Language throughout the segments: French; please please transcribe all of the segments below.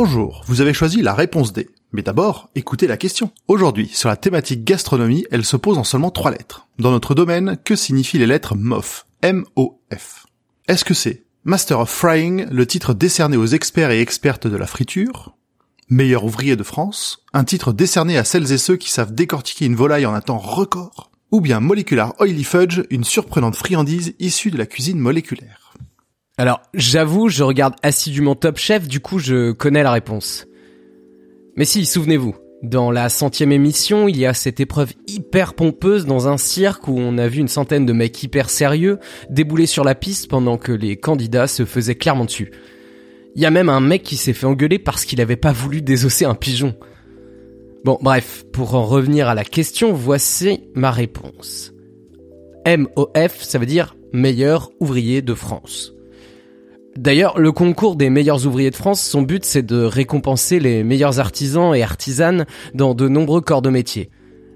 Bonjour, vous avez choisi la réponse D. Mais d'abord, écoutez la question. Aujourd'hui, sur la thématique gastronomie, elle se pose en seulement trois lettres. Dans notre domaine, que signifient les lettres MOF M-O-F. Est-ce que c'est Master of Frying, le titre décerné aux experts et expertes de la friture? Meilleur ouvrier de France, un titre décerné à celles et ceux qui savent décortiquer une volaille en un temps record? Ou bien Molecular Oily Fudge, une surprenante friandise issue de la cuisine moléculaire? Alors, j'avoue, je regarde assidûment Top Chef, du coup je connais la réponse. Mais si, souvenez-vous, dans la centième émission, il y a cette épreuve hyper pompeuse dans un cirque où on a vu une centaine de mecs hyper sérieux débouler sur la piste pendant que les candidats se faisaient clairement dessus. Il y a même un mec qui s'est fait engueuler parce qu'il avait pas voulu désosser un pigeon. Bon, bref, pour en revenir à la question, voici ma réponse. MOF, ça veut dire meilleur ouvrier de France. D'ailleurs, le concours des meilleurs ouvriers de France, son but c'est de récompenser les meilleurs artisans et artisanes dans de nombreux corps de métier.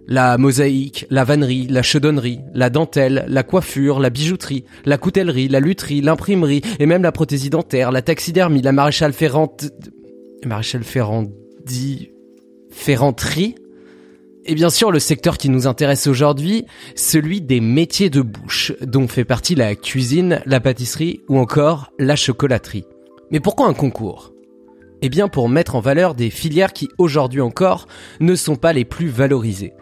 La mosaïque, la vannerie, la chaudonnerie, la dentelle, la coiffure, la bijouterie, la coutellerie, la lutherie, l'imprimerie et même la prothésie dentaire, la taxidermie, la maréchale ferrante... Maréchal Ferrandi... Ferranterie et bien sûr, le secteur qui nous intéresse aujourd'hui, celui des métiers de bouche, dont fait partie la cuisine, la pâtisserie ou encore la chocolaterie. Mais pourquoi un concours? Eh bien pour mettre en valeur des filières qui aujourd'hui encore ne sont pas les plus valorisées.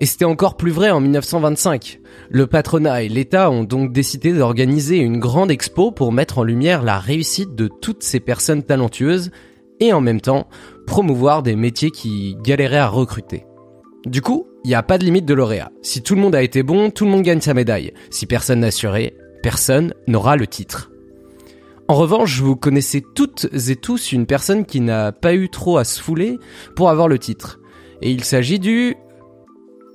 Et c'était encore plus vrai en 1925. Le patronat et l'État ont donc décidé d'organiser une grande expo pour mettre en lumière la réussite de toutes ces personnes talentueuses et en même temps promouvoir des métiers qui galéraient à recruter. Du coup, il n'y a pas de limite de lauréat. Si tout le monde a été bon, tout le monde gagne sa médaille. Si personne n'a assuré, personne n'aura le titre. En revanche, vous connaissez toutes et tous une personne qui n'a pas eu trop à se fouler pour avoir le titre. Et il s'agit du...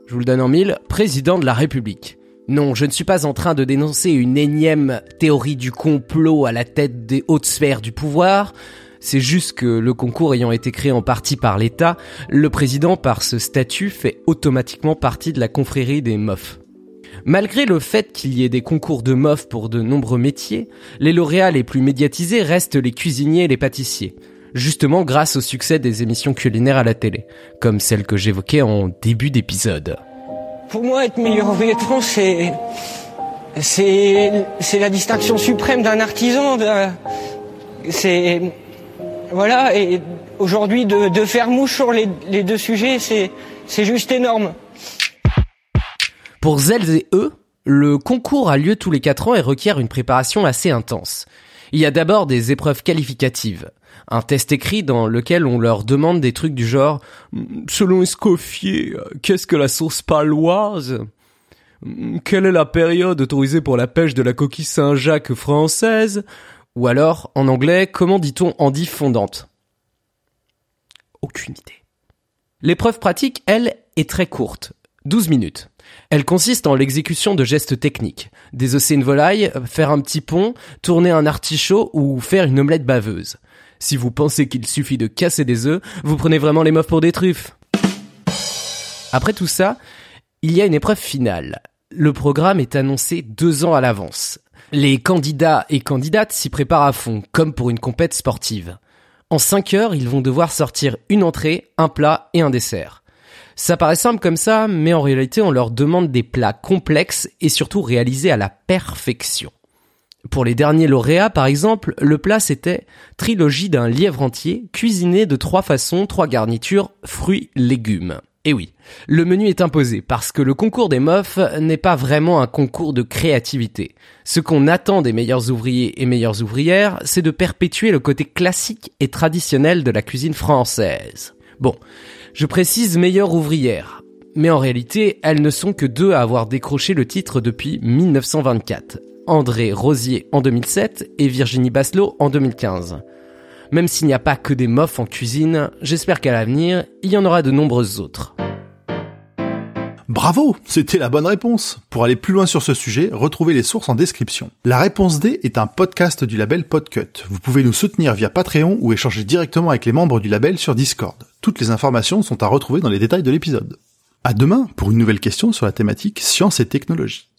Je vous le donne en mille, président de la République. Non, je ne suis pas en train de dénoncer une énième théorie du complot à la tête des hautes sphères du pouvoir. C'est juste que le concours ayant été créé en partie par l'État, le président par ce statut fait automatiquement partie de la confrérie des MOF. Malgré le fait qu'il y ait des concours de MOF pour de nombreux métiers, les lauréats les plus médiatisés restent les cuisiniers et les pâtissiers. Justement grâce au succès des émissions culinaires à la télé, comme celle que j'évoquais en début d'épisode. Pour moi, être meilleur ouvrier de France, c'est, c'est, la distinction suprême d'un artisan. C'est, voilà, et aujourd'hui, de, faire mouche sur les, deux sujets, c'est juste énorme. Pour elles et eux, le concours a lieu tous les 4 ans et requiert une préparation assez intense. Il y a d'abord des épreuves qualificatives, un test écrit dans lequel on leur demande des trucs du genre selon Escoffier, qu'est-ce que la sauce paloise Quelle est la période autorisée pour la pêche de la coquille Saint-Jacques française? Ou alors, en anglais, comment dit-on endive fondante? Aucune idée. L'épreuve pratique, elle, est très courte. 12 minutes. Elle consiste en l'exécution de gestes techniques. Désosser une volaille, faire un petit pont, tourner un artichaut ou faire une omelette baveuse. Si vous pensez qu'il suffit de casser des œufs, vous prenez vraiment les meufs pour des truffes. Après tout ça, il y a une épreuve finale. Le programme est annoncé deux ans à l'avance. Les candidats et candidates s'y préparent à fond, comme pour une compète sportive. En 5 heures, ils vont devoir sortir une entrée, un plat et un dessert. Ça paraît simple comme ça, mais en réalité, on leur demande des plats complexes et surtout réalisés à la perfection. Pour les derniers lauréats, par exemple, le plat c'était trilogie d'un lièvre entier, cuisiné de trois façons, trois garnitures, fruits, légumes. Et oui, le menu est imposé parce que le concours des mofs n'est pas vraiment un concours de créativité. Ce qu'on attend des meilleurs ouvriers et meilleures ouvrières, c'est de perpétuer le côté classique et traditionnel de la cuisine française. Bon, je précise meilleure ouvrière, mais en réalité, elles ne sont que deux à avoir décroché le titre depuis 1924. André Rosier en 2007 et Virginie Basselot en 2015. Même s'il n'y a pas que des mofs en cuisine, j'espère qu'à l'avenir, il y en aura de nombreuses autres. Bravo, c'était la bonne réponse. Pour aller plus loin sur ce sujet, retrouvez les sources en description. La réponse D est un podcast du label Podcut. Vous pouvez nous soutenir via Patreon ou échanger directement avec les membres du label sur Discord. Toutes les informations sont à retrouver dans les détails de l'épisode. À demain pour une nouvelle question sur la thématique science et technologie.